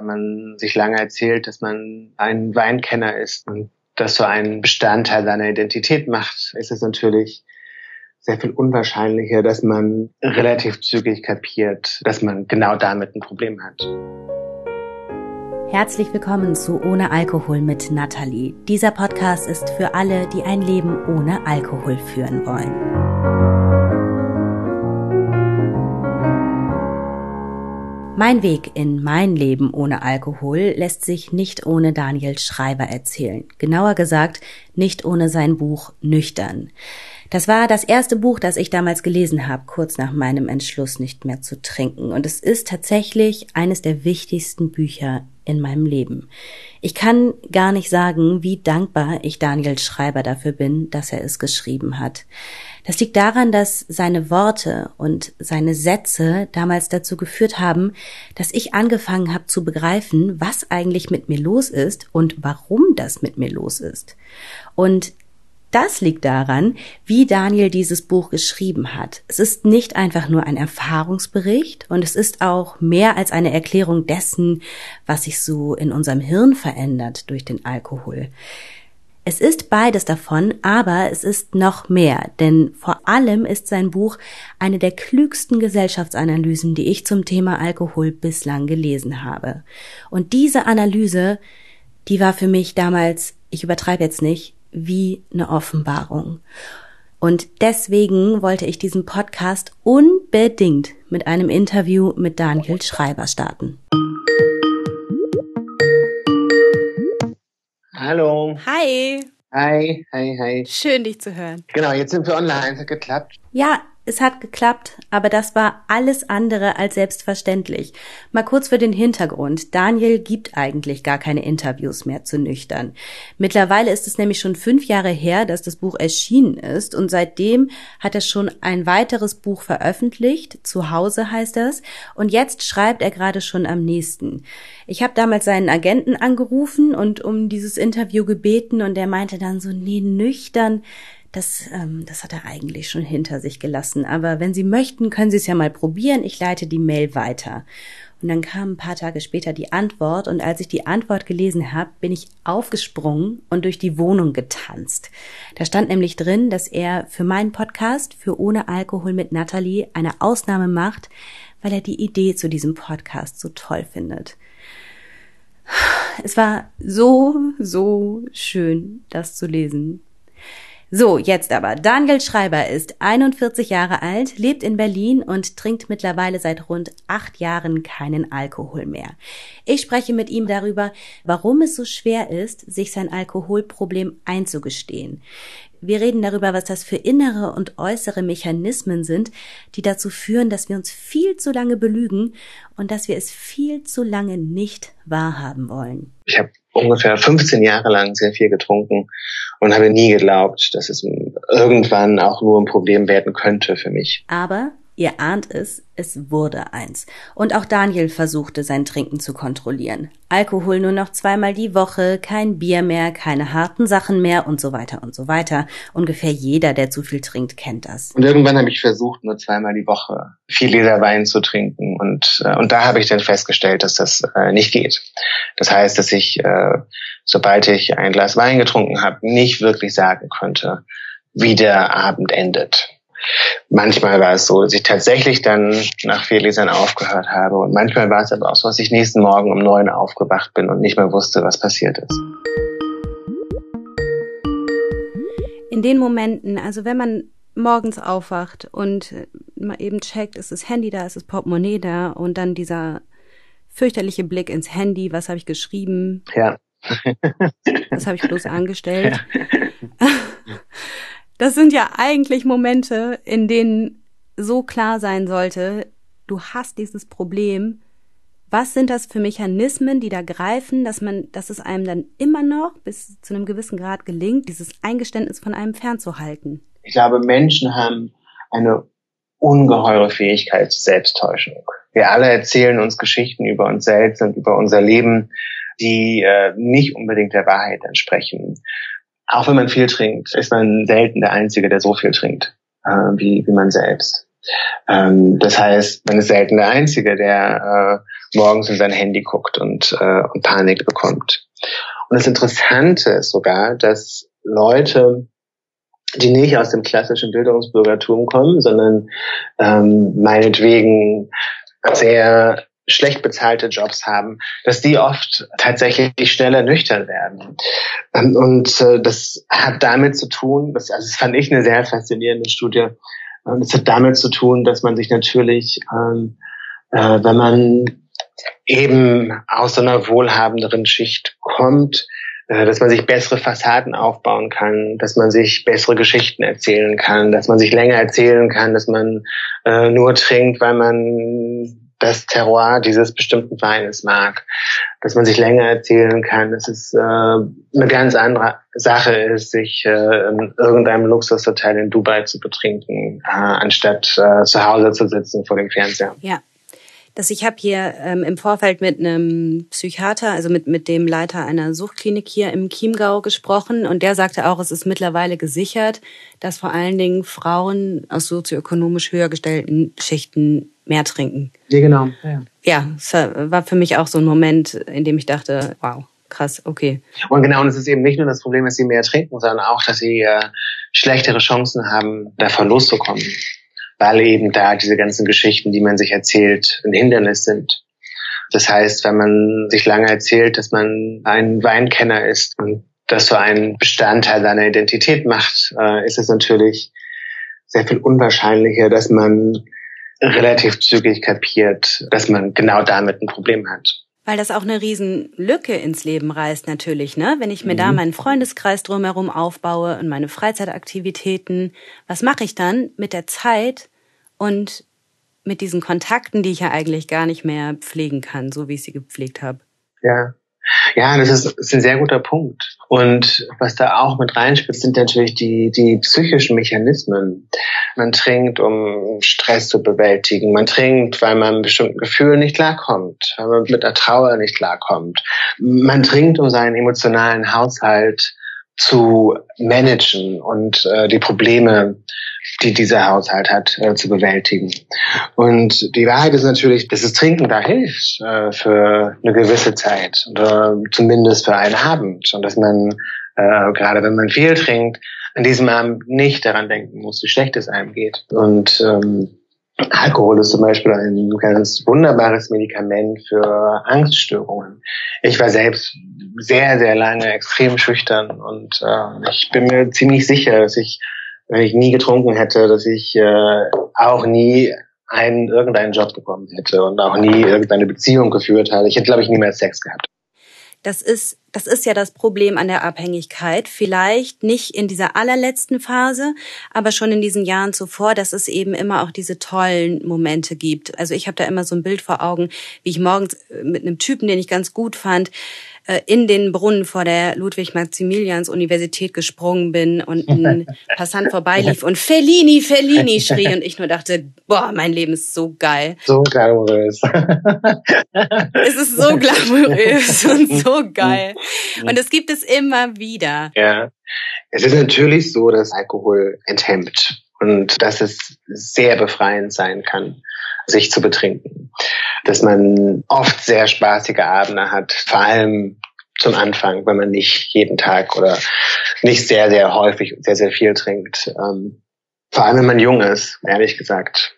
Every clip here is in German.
Wenn man sich lange erzählt, dass man ein Weinkenner ist und das so einen Bestandteil seiner Identität macht, ist es natürlich sehr viel unwahrscheinlicher, dass man relativ zügig kapiert, dass man genau damit ein Problem hat. Herzlich willkommen zu Ohne Alkohol mit Nathalie. Dieser Podcast ist für alle, die ein Leben ohne Alkohol führen wollen. Mein Weg in mein Leben ohne Alkohol lässt sich nicht ohne Daniel Schreiber erzählen. Genauer gesagt, nicht ohne sein Buch Nüchtern. Das war das erste Buch, das ich damals gelesen habe, kurz nach meinem Entschluss nicht mehr zu trinken. Und es ist tatsächlich eines der wichtigsten Bücher in meinem Leben. Ich kann gar nicht sagen, wie dankbar ich Daniel Schreiber dafür bin, dass er es geschrieben hat. Das liegt daran, dass seine Worte und seine Sätze damals dazu geführt haben, dass ich angefangen habe zu begreifen, was eigentlich mit mir los ist und warum das mit mir los ist. Und das liegt daran, wie Daniel dieses Buch geschrieben hat. Es ist nicht einfach nur ein Erfahrungsbericht und es ist auch mehr als eine Erklärung dessen, was sich so in unserem Hirn verändert durch den Alkohol. Es ist beides davon, aber es ist noch mehr, denn vor allem ist sein Buch eine der klügsten Gesellschaftsanalysen, die ich zum Thema Alkohol bislang gelesen habe. Und diese Analyse, die war für mich damals, ich übertreibe jetzt nicht, wie eine Offenbarung. Und deswegen wollte ich diesen Podcast unbedingt mit einem Interview mit Daniel Schreiber starten. Hallo. Hi. Hi, hi, hi. Schön, dich zu hören. Genau, jetzt sind wir online. Es hat geklappt. Ja, es hat geklappt, aber das war alles andere als selbstverständlich. Mal kurz für den Hintergrund. Daniel gibt eigentlich gar keine Interviews mehr zu nüchtern. Mittlerweile ist es nämlich schon fünf Jahre her, dass das Buch erschienen ist und seitdem hat er schon ein weiteres Buch veröffentlicht. Zu Hause heißt das. Und jetzt schreibt er gerade schon am nächsten. Ich habe damals seinen Agenten angerufen und um dieses Interview gebeten und er meinte dann so, nee, nüchtern das, ähm, das hat er eigentlich schon hinter sich gelassen. Aber wenn Sie möchten, können Sie es ja mal probieren. Ich leite die Mail weiter. Und dann kam ein paar Tage später die Antwort und als ich die Antwort gelesen habe, bin ich aufgesprungen und durch die Wohnung getanzt. Da stand nämlich drin, dass er für meinen Podcast, für Ohne Alkohol mit Natalie, eine Ausnahme macht, weil er die Idee zu diesem Podcast so toll findet. Es war so, so schön, das zu lesen. So, jetzt aber. Daniel Schreiber ist 41 Jahre alt, lebt in Berlin und trinkt mittlerweile seit rund acht Jahren keinen Alkohol mehr. Ich spreche mit ihm darüber, warum es so schwer ist, sich sein Alkoholproblem einzugestehen. Wir reden darüber, was das für innere und äußere Mechanismen sind, die dazu führen, dass wir uns viel zu lange belügen und dass wir es viel zu lange nicht wahrhaben wollen. Ich habe ungefähr 15 Jahre lang sehr viel getrunken und habe nie geglaubt, dass es irgendwann auch nur ein Problem werden könnte für mich. Aber Ihr ahnt es, es wurde eins. Und auch Daniel versuchte sein Trinken zu kontrollieren. Alkohol nur noch zweimal die Woche, kein Bier mehr, keine harten Sachen mehr und so weiter und so weiter. Ungefähr jeder, der zu viel trinkt, kennt das. Und irgendwann habe ich versucht, nur zweimal die Woche vier Liter Wein zu trinken. Und, äh, und da habe ich dann festgestellt, dass das äh, nicht geht. Das heißt, dass ich, äh, sobald ich ein Glas Wein getrunken habe, nicht wirklich sagen konnte, wie der Abend endet. Manchmal war es so, dass ich tatsächlich dann nach vier Lesern aufgehört habe. Und manchmal war es aber auch so, dass ich nächsten Morgen um neun aufgewacht bin und nicht mehr wusste, was passiert ist. In den Momenten, also wenn man morgens aufwacht und mal eben checkt, ist das Handy da, ist das Portemonnaie da und dann dieser fürchterliche Blick ins Handy, was habe ich geschrieben? Ja. was habe ich bloß angestellt? Ja. Das sind ja eigentlich Momente, in denen so klar sein sollte, du hast dieses Problem. Was sind das für Mechanismen, die da greifen, dass man, dass es einem dann immer noch bis zu einem gewissen Grad gelingt, dieses Eingeständnis von einem fernzuhalten? Ich glaube, Menschen haben eine ungeheure Fähigkeit zur Selbsttäuschung. Wir alle erzählen uns Geschichten über uns selbst und über unser Leben, die äh, nicht unbedingt der Wahrheit entsprechen auch wenn man viel trinkt, ist man selten der Einzige, der so viel trinkt äh, wie, wie man selbst. Ähm, das heißt, man ist selten der Einzige, der äh, morgens in sein Handy guckt und, äh, und Panik bekommt. Und das Interessante ist sogar, dass Leute, die nicht aus dem klassischen Bildungsbürgertum kommen, sondern ähm, meinetwegen sehr schlecht bezahlte Jobs haben, dass die oft tatsächlich schneller nüchtern werden. Ähm, und äh, das hat damit zu tun, das, also das fand ich eine sehr faszinierende Studie, das hat damit zu tun, dass man sich natürlich, ähm, äh, wenn man eben aus einer wohlhabenderen Schicht kommt, äh, dass man sich bessere Fassaden aufbauen kann, dass man sich bessere Geschichten erzählen kann, dass man sich länger erzählen kann, dass man äh, nur trinkt, weil man das Terroir dieses bestimmten Weines mag, dass man sich länger erzählen kann, dass es äh, eine ganz andere Sache ist, sich äh, in irgendeinem Luxushotel in Dubai zu betrinken, äh, anstatt äh, zu Hause zu sitzen vor dem Fernseher. Ja, dass ich habe hier ähm, im Vorfeld mit einem Psychiater, also mit, mit dem Leiter einer Suchtklinik hier im Chiemgau gesprochen und der sagte auch, es ist mittlerweile gesichert, dass vor allen Dingen Frauen aus sozioökonomisch höher gestellten Schichten mehr trinken. Ja, genau. Ja, ja es war für mich auch so ein Moment, in dem ich dachte, wow, krass, okay. Und genau, und es ist eben nicht nur das Problem, dass sie mehr trinken, sondern auch, dass sie äh, schlechtere Chancen haben, davon loszukommen weil eben da diese ganzen Geschichten, die man sich erzählt, ein Hindernis sind. Das heißt, wenn man sich lange erzählt, dass man ein Weinkenner ist und das so einen Bestandteil seiner Identität macht, äh, ist es natürlich sehr viel unwahrscheinlicher, dass man relativ zügig kapiert, dass man genau damit ein Problem hat. Weil das auch eine Riesenlücke ins Leben reißt natürlich, ne? Wenn ich mir mhm. da meinen Freundeskreis drumherum aufbaue und meine Freizeitaktivitäten, was mache ich dann mit der Zeit und mit diesen Kontakten, die ich ja eigentlich gar nicht mehr pflegen kann, so wie ich sie gepflegt habe? Ja. Ja, das ist, ist ein sehr guter Punkt. Und was da auch mit reinspielt, sind natürlich die, die psychischen Mechanismen. Man trinkt, um Stress zu bewältigen. Man trinkt, weil man bestimmten Gefühlen nicht klarkommt, weil man mit der Trauer nicht klarkommt. Man trinkt, um seinen emotionalen Haushalt zu managen und äh, die Probleme, die dieser Haushalt hat, äh, zu bewältigen. Und die Wahrheit ist natürlich, dass das Trinken da hilft äh, für eine gewisse Zeit oder zumindest für einen Abend und dass man äh, gerade wenn man viel trinkt, an diesem Abend nicht daran denken muss, wie schlecht es einem geht. Und ähm, Alkohol ist zum Beispiel ein ganz wunderbares Medikament für Angststörungen. Ich war selbst sehr, sehr lange extrem schüchtern und äh, ich bin mir ziemlich sicher, dass ich, wenn ich nie getrunken hätte, dass ich äh, auch nie einen irgendeinen Job bekommen hätte und auch nie irgendeine Beziehung geführt hätte. Ich hätte, glaube ich, nie mehr Sex gehabt. Das ist, das ist ja das Problem an der Abhängigkeit. Vielleicht nicht in dieser allerletzten Phase, aber schon in diesen Jahren zuvor, dass es eben immer auch diese tollen Momente gibt. Also ich habe da immer so ein Bild vor Augen, wie ich morgens mit einem Typen, den ich ganz gut fand, äh, in den Brunnen vor der Ludwig-Maximilians-Universität gesprungen bin und ein Passant vorbeilief und Fellini, Fellini schrie und ich nur dachte, boah, mein Leben ist so geil. So glamourös. es ist so glamourös und so geil. Und es gibt es immer wieder. Ja. Es ist natürlich so, dass Alkohol enthemmt und dass es sehr befreiend sein kann, sich zu betrinken. Dass man oft sehr spaßige Abende hat, vor allem zum Anfang, wenn man nicht jeden Tag oder nicht sehr, sehr häufig sehr, sehr viel trinkt. Ähm, vor allem, wenn man jung ist, ehrlich gesagt.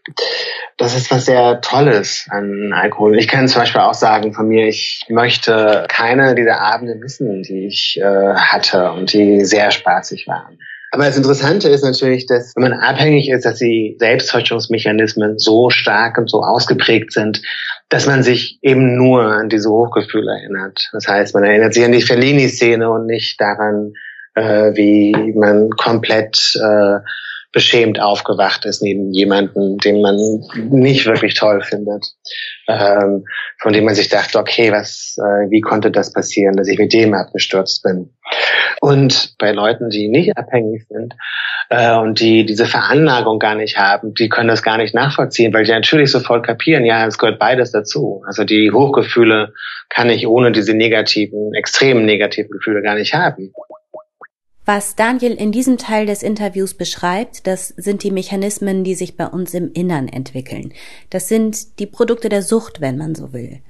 Das ist was sehr Tolles an Alkohol. Ich kann zum Beispiel auch sagen von mir, ich möchte keine dieser Abende missen, die ich äh, hatte und die sehr spaßig waren. Aber das Interessante ist natürlich, dass wenn man abhängig ist, dass die Selbsttäuschungsmechanismen so stark und so ausgeprägt sind, dass man sich eben nur an diese Hochgefühle erinnert. Das heißt, man erinnert sich an die Fellini-Szene und nicht daran, äh, wie man komplett äh, beschämt aufgewacht ist neben jemanden, den man nicht wirklich toll findet, ähm, von dem man sich dachte, okay, was, äh, wie konnte das passieren, dass ich mit dem abgestürzt bin? Und bei Leuten, die nicht abhängig sind äh, und die diese Veranlagung gar nicht haben, die können das gar nicht nachvollziehen, weil die natürlich sofort kapieren, ja, es gehört beides dazu. Also die Hochgefühle kann ich ohne diese negativen, extremen negativen Gefühle gar nicht haben. Was Daniel in diesem Teil des Interviews beschreibt, das sind die Mechanismen, die sich bei uns im Innern entwickeln. Das sind die Produkte der Sucht, wenn man so will.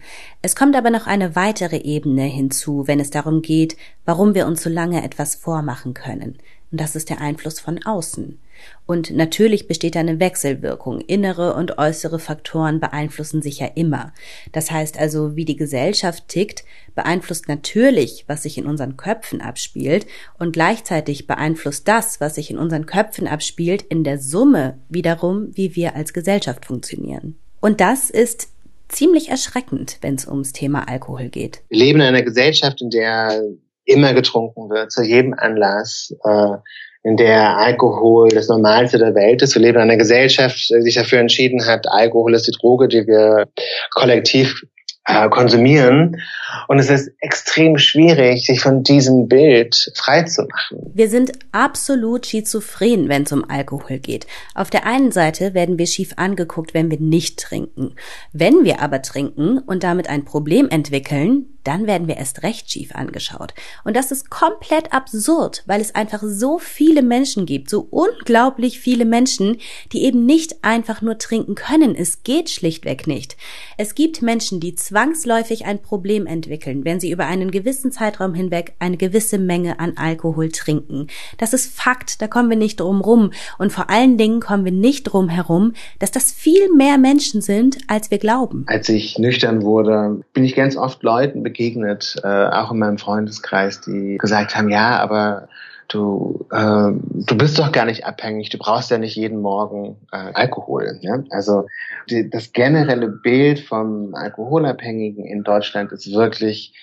Es kommt aber noch eine weitere Ebene hinzu, wenn es darum geht, warum wir uns so lange etwas vormachen können. Und das ist der Einfluss von außen. Und natürlich besteht eine Wechselwirkung. Innere und äußere Faktoren beeinflussen sich ja immer. Das heißt also, wie die Gesellschaft tickt, beeinflusst natürlich, was sich in unseren Köpfen abspielt und gleichzeitig beeinflusst das, was sich in unseren Köpfen abspielt, in der Summe wiederum, wie wir als Gesellschaft funktionieren. Und das ist ziemlich erschreckend, wenn es ums Thema Alkohol geht. Wir leben in einer Gesellschaft, in der immer getrunken wird, zu jedem Anlass. Äh in der Alkohol das Normalste der Welt ist. Wir leben in einer Gesellschaft, die sich dafür entschieden hat, Alkohol ist die Droge, die wir kollektiv äh, konsumieren. Und es ist extrem schwierig, sich von diesem Bild freizumachen. Wir sind absolut schizophren, wenn es um Alkohol geht. Auf der einen Seite werden wir schief angeguckt, wenn wir nicht trinken. Wenn wir aber trinken und damit ein Problem entwickeln, dann werden wir erst recht schief angeschaut. Und das ist komplett absurd, weil es einfach so viele Menschen gibt, so unglaublich viele Menschen, die eben nicht einfach nur trinken können. Es geht schlichtweg nicht. Es gibt Menschen, die zwangsläufig ein Problem entwickeln, wenn sie über einen gewissen Zeitraum hinweg eine gewisse Menge an Alkohol trinken. Das ist Fakt, da kommen wir nicht drum rum. Und vor allen Dingen kommen wir nicht drum herum, dass das viel mehr Menschen sind, als wir glauben. Als ich nüchtern wurde, bin ich ganz oft Leuten begegnet, äh, auch in meinem Freundeskreis, die gesagt haben, ja, aber du, äh, du bist doch gar nicht abhängig, du brauchst ja nicht jeden Morgen äh, Alkohol. Ja? Also die, das generelle Bild vom Alkoholabhängigen in Deutschland ist wirklich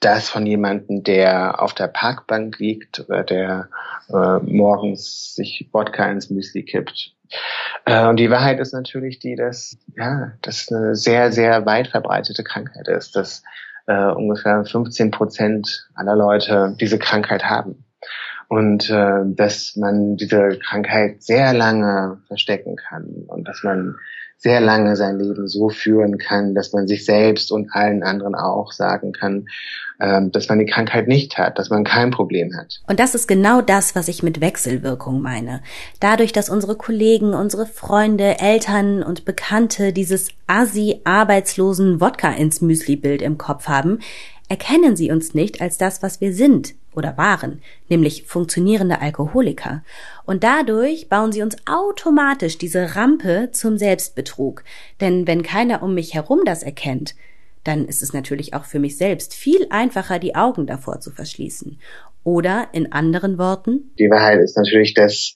das von jemandem, der auf der Parkbank liegt oder der äh, morgens sich Wodka ins Müsli kippt. Äh, und die Wahrheit ist natürlich die, dass ja, das eine sehr, sehr weit verbreitete Krankheit ist, dass äh, ungefähr 15 Prozent aller Leute diese Krankheit haben. Und äh, dass man diese Krankheit sehr lange verstecken kann und dass man sehr lange sein Leben so führen kann, dass man sich selbst und allen anderen auch sagen kann, ähm, dass man die Krankheit nicht hat, dass man kein Problem hat. Und das ist genau das, was ich mit Wechselwirkung meine. Dadurch, dass unsere Kollegen, unsere Freunde, Eltern und Bekannte dieses Assi-arbeitslosen Wodka ins Müsli-Bild im Kopf haben, erkennen sie uns nicht als das, was wir sind oder waren, nämlich funktionierende Alkoholiker. Und dadurch bauen sie uns automatisch diese Rampe zum Selbstbetrug. Denn wenn keiner um mich herum das erkennt, dann ist es natürlich auch für mich selbst viel einfacher, die Augen davor zu verschließen. Oder in anderen Worten? Die Wahrheit ist natürlich, dass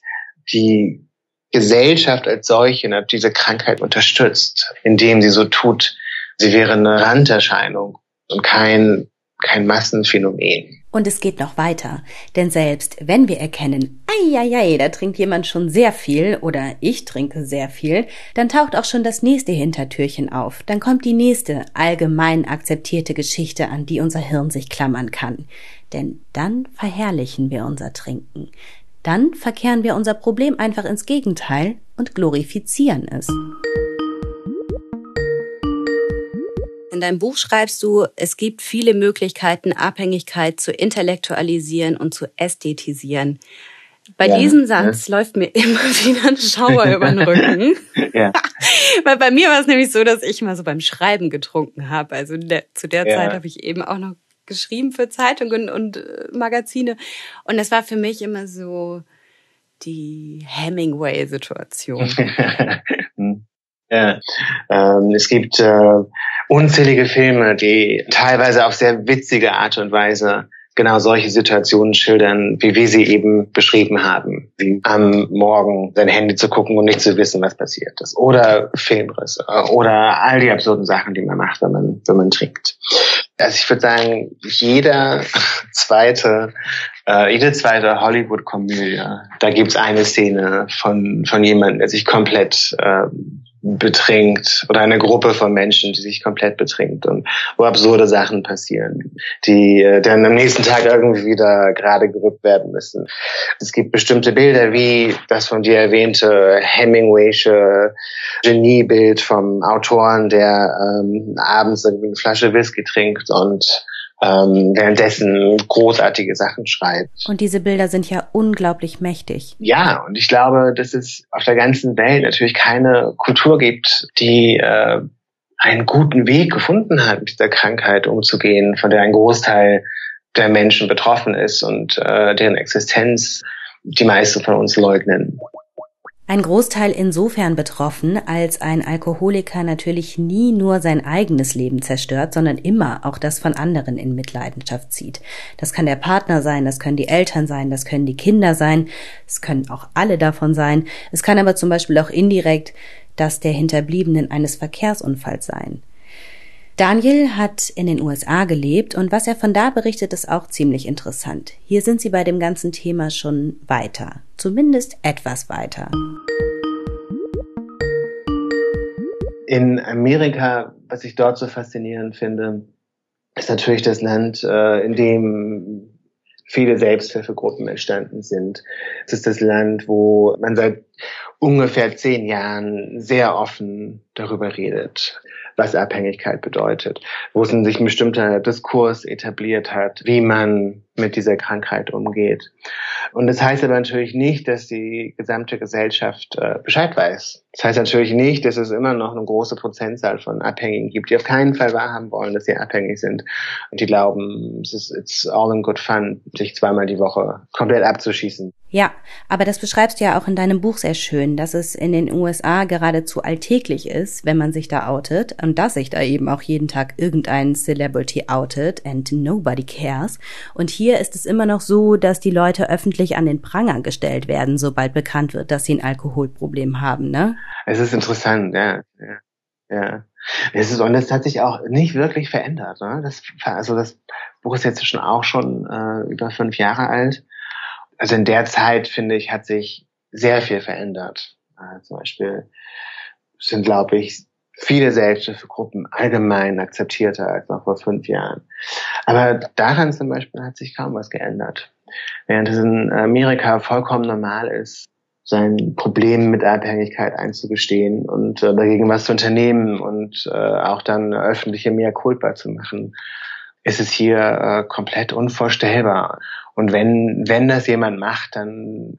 die Gesellschaft als solche diese Krankheit unterstützt, indem sie so tut, sie wäre eine Randerscheinung und kein, kein Massenphänomen. Und es geht noch weiter, denn selbst wenn wir erkennen, ei, da trinkt jemand schon sehr viel oder ich trinke sehr viel, dann taucht auch schon das nächste Hintertürchen auf. Dann kommt die nächste allgemein akzeptierte Geschichte, an die unser Hirn sich klammern kann. Denn dann verherrlichen wir unser Trinken. Dann verkehren wir unser Problem einfach ins Gegenteil und glorifizieren es. In deinem Buch schreibst du, es gibt viele Möglichkeiten, Abhängigkeit zu intellektualisieren und zu ästhetisieren. Bei ja, diesem Satz ja. läuft mir immer wieder ein Schauer über den Rücken. ja. Weil bei mir war es nämlich so, dass ich mal so beim Schreiben getrunken habe. Also der, zu der ja. Zeit habe ich eben auch noch geschrieben für Zeitungen und äh, Magazine. Und das war für mich immer so die Hemingway-Situation. Hm. ja. Ähm, es gibt äh, unzählige Filme, die teilweise auf sehr witzige Art und Weise genau solche Situationen schildern, wie wir sie eben beschrieben haben. Wie am Morgen sein Handy zu gucken und nicht zu wissen, was passiert ist. Oder Filmrisse. Oder all die absurden Sachen, die man macht, wenn man, wenn man trinkt. Also ich würde sagen, jeder zweite, äh, jede zweite Hollywood-Komödie, da gibt's eine Szene von, von jemandem, der sich komplett äh, betrinkt oder eine Gruppe von Menschen, die sich komplett betrinkt und wo absurde Sachen passieren, die äh, dann am nächsten Tag irgendwie wieder gerade gerückt werden müssen. Es gibt bestimmte Bilder wie das von dir erwähnte Hemingwaysche Geniebild vom Autoren, der ähm, abends irgendwie eine Flasche Whisky trinkt und ähm, währenddessen großartige Sachen schreibt. Und diese Bilder sind ja unglaublich mächtig. Ja, und ich glaube, dass es auf der ganzen Welt natürlich keine Kultur gibt, die äh, einen guten Weg gefunden hat, mit dieser Krankheit umzugehen, von der ein Großteil der Menschen betroffen ist und äh, deren Existenz die meisten von uns leugnen. Ein Großteil insofern betroffen, als ein Alkoholiker natürlich nie nur sein eigenes Leben zerstört, sondern immer auch das von anderen in Mitleidenschaft zieht. Das kann der Partner sein, das können die Eltern sein, das können die Kinder sein, es können auch alle davon sein. Es kann aber zum Beispiel auch indirekt das der Hinterbliebenen eines Verkehrsunfalls sein. Daniel hat in den USA gelebt und was er von da berichtet, ist auch ziemlich interessant. Hier sind sie bei dem ganzen Thema schon weiter, zumindest etwas weiter. In Amerika, was ich dort so faszinierend finde, ist natürlich das Land, äh, in dem viele Selbsthilfegruppen entstanden sind. Es ist das Land, wo man seit ungefähr zehn Jahren sehr offen darüber redet was Abhängigkeit bedeutet, wo es sich ein bestimmter Diskurs etabliert hat, wie man mit dieser Krankheit umgeht. Und das heißt aber natürlich nicht, dass die gesamte Gesellschaft äh, Bescheid weiß. Das heißt natürlich nicht, dass es immer noch eine große Prozentzahl von Abhängigen gibt, die auf keinen Fall wahrhaben wollen, dass sie abhängig sind und die glauben, es ist it's all in good fun, sich zweimal die Woche komplett abzuschießen. Ja, aber das beschreibst du ja auch in deinem Buch sehr schön, dass es in den USA geradezu alltäglich ist, wenn man sich da outet und dass sich da eben auch jeden Tag irgendein Celebrity outet and nobody cares. Und hier ist es immer noch so, dass die Leute öffentlich an den Pranger gestellt werden, sobald bekannt wird, dass sie ein Alkoholproblem haben, ne? Es ist interessant, ja. ja. Ja. Es ist, und es hat sich auch nicht wirklich verändert. Ne? Das, also das Buch ist jetzt schon auch schon äh, über fünf Jahre alt also in der Zeit, finde ich, hat sich sehr viel verändert. Äh, zum Beispiel sind, glaube ich, viele Selbsthilfegruppen allgemein akzeptierter als noch vor fünf Jahren. Aber daran zum Beispiel hat sich kaum was geändert. Während es in Amerika vollkommen normal ist, sein Problem mit Abhängigkeit einzugestehen und äh, dagegen was zu unternehmen und äh, auch dann öffentliche mehr Culpa zu machen, ist es hier äh, komplett unvorstellbar. Und wenn, wenn das jemand macht, dann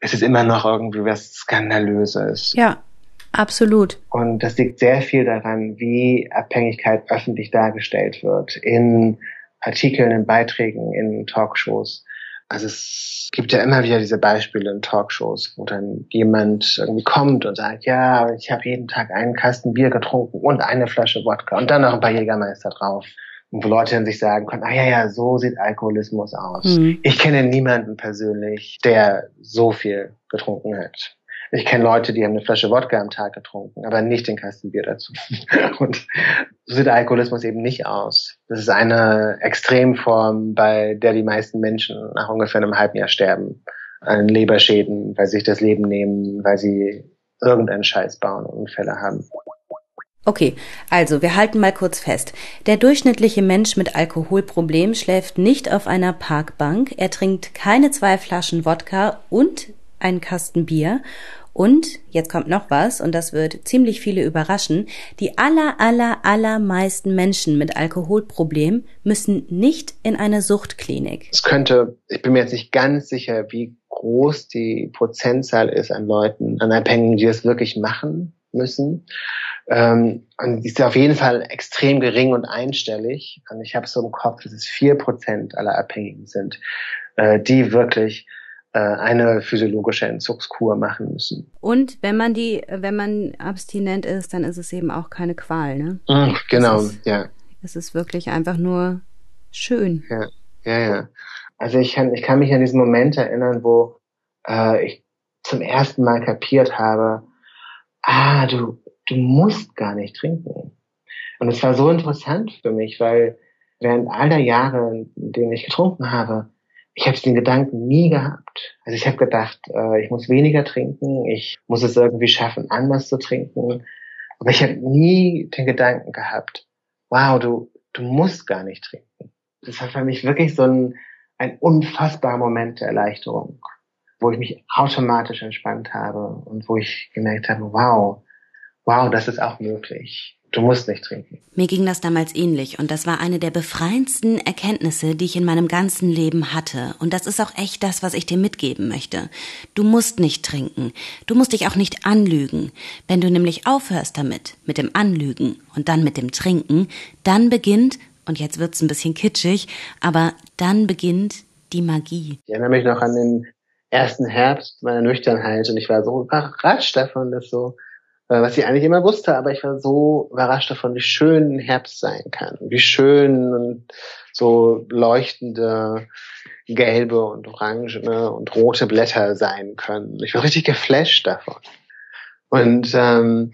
ist es immer noch irgendwie was Skandalöses. Ja, absolut. Und das liegt sehr viel daran, wie Abhängigkeit öffentlich dargestellt wird. In Artikeln, in Beiträgen, in Talkshows. Also es gibt ja immer wieder diese Beispiele in Talkshows, wo dann jemand irgendwie kommt und sagt, ja, ich habe jeden Tag einen Kasten Bier getrunken und eine Flasche Wodka und dann noch ein paar Jägermeister drauf und wo Leute dann sich sagen können, ah ja, ja, so sieht Alkoholismus aus. Mhm. Ich kenne niemanden persönlich, der so viel getrunken hat. Ich kenne Leute, die haben eine Flasche Wodka am Tag getrunken, aber nicht den Kasten Bier dazu. Und so sieht Alkoholismus eben nicht aus. Das ist eine Extremform, bei der die meisten Menschen nach ungefähr einem halben Jahr sterben. An Leberschäden, weil sie sich das Leben nehmen, weil sie irgendeinen Scheiß bauen und Unfälle haben. Okay, also wir halten mal kurz fest. Der durchschnittliche Mensch mit Alkoholproblem schläft nicht auf einer Parkbank, er trinkt keine zwei Flaschen Wodka und einen Kasten Bier und jetzt kommt noch was, und das wird ziemlich viele überraschen, die aller, aller, allermeisten Menschen mit Alkoholproblem müssen nicht in eine Suchtklinik. Es könnte, ich bin mir jetzt nicht ganz sicher, wie groß die Prozentzahl ist an Leuten, an Abhängigen, die das wirklich machen müssen. Ähm, und die ist auf jeden Fall extrem gering und einstellig. Und ich habe so im Kopf, dass es vier Prozent aller Abhängigen sind, äh, die wirklich äh, eine physiologische Entzugskur machen müssen. Und wenn man die, wenn man abstinent ist, dann ist es eben auch keine Qual, ne? Mm, genau, ist, ja. Es ist wirklich einfach nur schön. Ja, ja, ja. Also ich kann, ich kann mich an diesen Moment erinnern, wo äh, ich zum ersten Mal kapiert habe, ah, du, du musst gar nicht trinken. Und es war so interessant für mich, weil während all der Jahre, in denen ich getrunken habe, ich habe den Gedanken nie gehabt. Also ich habe gedacht, äh, ich muss weniger trinken, ich muss es irgendwie schaffen, anders zu trinken. Aber ich habe nie den Gedanken gehabt, wow, du, du musst gar nicht trinken. Das war für mich wirklich so ein, ein unfassbarer Moment der Erleichterung, wo ich mich automatisch entspannt habe und wo ich gemerkt habe, wow, wow, das ist auch möglich. Du musst nicht trinken. Mir ging das damals ähnlich und das war eine der befreiendsten Erkenntnisse, die ich in meinem ganzen Leben hatte. Und das ist auch echt das, was ich dir mitgeben möchte. Du musst nicht trinken. Du musst dich auch nicht anlügen. Wenn du nämlich aufhörst damit, mit dem Anlügen und dann mit dem Trinken, dann beginnt, und jetzt wird's ein bisschen kitschig, aber dann beginnt die Magie. Ich erinnere mich noch an den ersten Herbst meiner Nüchternheit und ich war so überrascht davon, dass so was ich eigentlich immer wusste, aber ich war so überrascht davon, wie schön Herbst sein kann, wie schön und so leuchtende gelbe und orangene und rote Blätter sein können. Ich war richtig geflasht davon. Und ähm,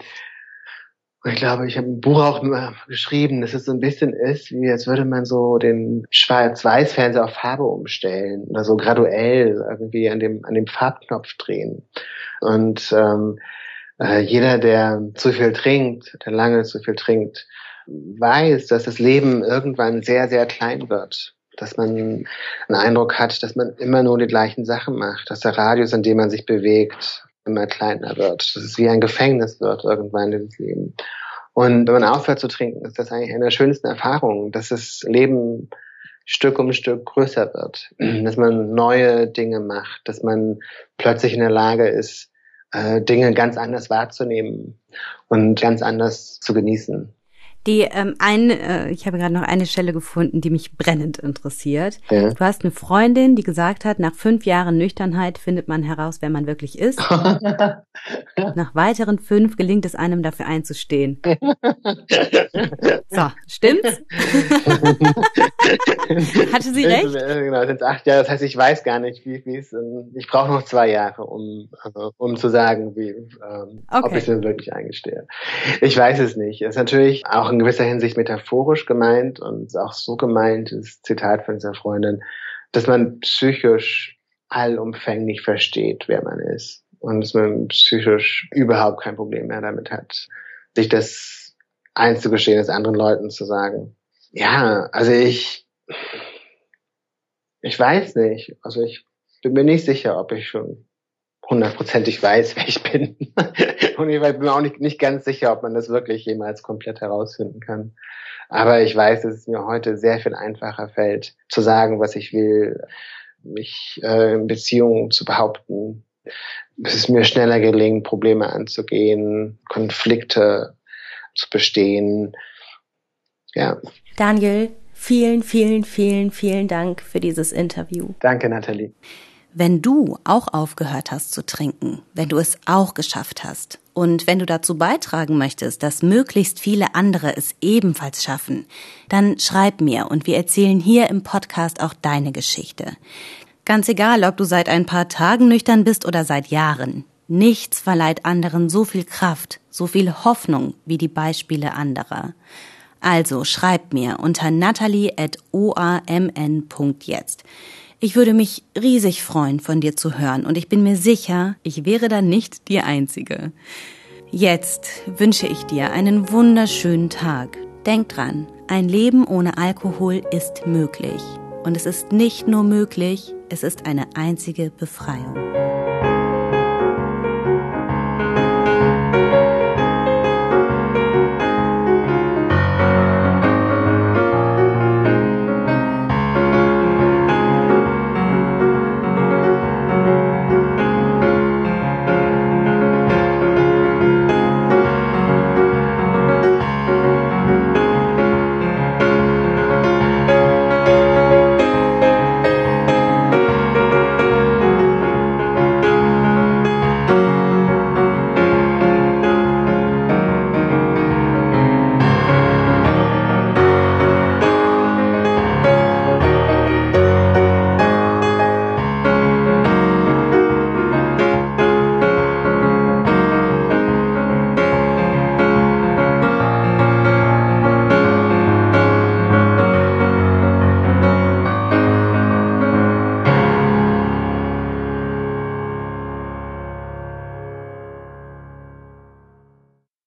ich glaube, ich habe ein Buch auch nur geschrieben, dass es so ein bisschen ist, wie als würde man so den Schwarz-Weiß-Fernseher auf Farbe umstellen oder so graduell irgendwie an dem, an dem Farbknopf drehen. Und ähm, äh, jeder, der zu viel trinkt, der lange zu viel trinkt, weiß, dass das Leben irgendwann sehr, sehr klein wird. Dass man einen Eindruck hat, dass man immer nur die gleichen Sachen macht, dass der Radius, in dem man sich bewegt, immer kleiner wird. Dass es wie ein Gefängnis wird irgendwann dieses Leben. Und wenn man aufhört zu trinken, ist das eigentlich eine der schönsten Erfahrungen, dass das Leben Stück um Stück größer wird, dass man neue Dinge macht, dass man plötzlich in der Lage ist, äh, Dinge ganz anders wahrzunehmen und ganz anders zu genießen. Die ähm, ein, äh, ich habe gerade noch eine Stelle gefunden, die mich brennend interessiert. Ja. Du hast eine Freundin, die gesagt hat, nach fünf Jahren Nüchternheit findet man heraus, wer man wirklich ist. nach weiteren fünf gelingt es einem dafür einzustehen. so, stimmt's? Hatte sie recht? Genau, sind acht Jahre. Das heißt, ich weiß gar nicht, wie wie es. Ähm, ich brauche noch zwei Jahre, um also, um zu sagen, wie ähm, okay. ob ich es wirklich eingestehe. Ich weiß es nicht. Es ist natürlich auch in gewisser Hinsicht metaphorisch gemeint und auch so gemeint, das Zitat von dieser Freundin, dass man psychisch allumfänglich versteht, wer man ist. Und dass man psychisch überhaupt kein Problem mehr damit hat, sich das einzugestehen, es anderen Leuten zu sagen. Ja, also ich, ich weiß nicht. Also ich bin mir nicht sicher, ob ich schon hundertprozentig weiß, wer ich bin. Und ich bin mir auch nicht, nicht ganz sicher, ob man das wirklich jemals komplett herausfinden kann. Aber ich weiß, dass es mir heute sehr viel einfacher fällt, zu sagen, was ich will, mich äh, in Beziehungen zu behaupten. Es ist mir schneller gelingt, Probleme anzugehen, Konflikte zu bestehen. Ja. Daniel, vielen, vielen, vielen, vielen Dank für dieses Interview. Danke, Nathalie. Wenn du auch aufgehört hast zu trinken, wenn du es auch geschafft hast und wenn du dazu beitragen möchtest, dass möglichst viele andere es ebenfalls schaffen, dann schreib mir und wir erzählen hier im Podcast auch deine Geschichte. Ganz egal, ob du seit ein paar Tagen nüchtern bist oder seit Jahren. Nichts verleiht anderen so viel Kraft, so viel Hoffnung wie die Beispiele anderer. Also schreib mir unter natalie.oamn.jetzt. Ich würde mich riesig freuen, von dir zu hören und ich bin mir sicher, ich wäre dann nicht die Einzige. Jetzt wünsche ich dir einen wunderschönen Tag. Denk dran, ein Leben ohne Alkohol ist möglich. Und es ist nicht nur möglich, es ist eine einzige Befreiung.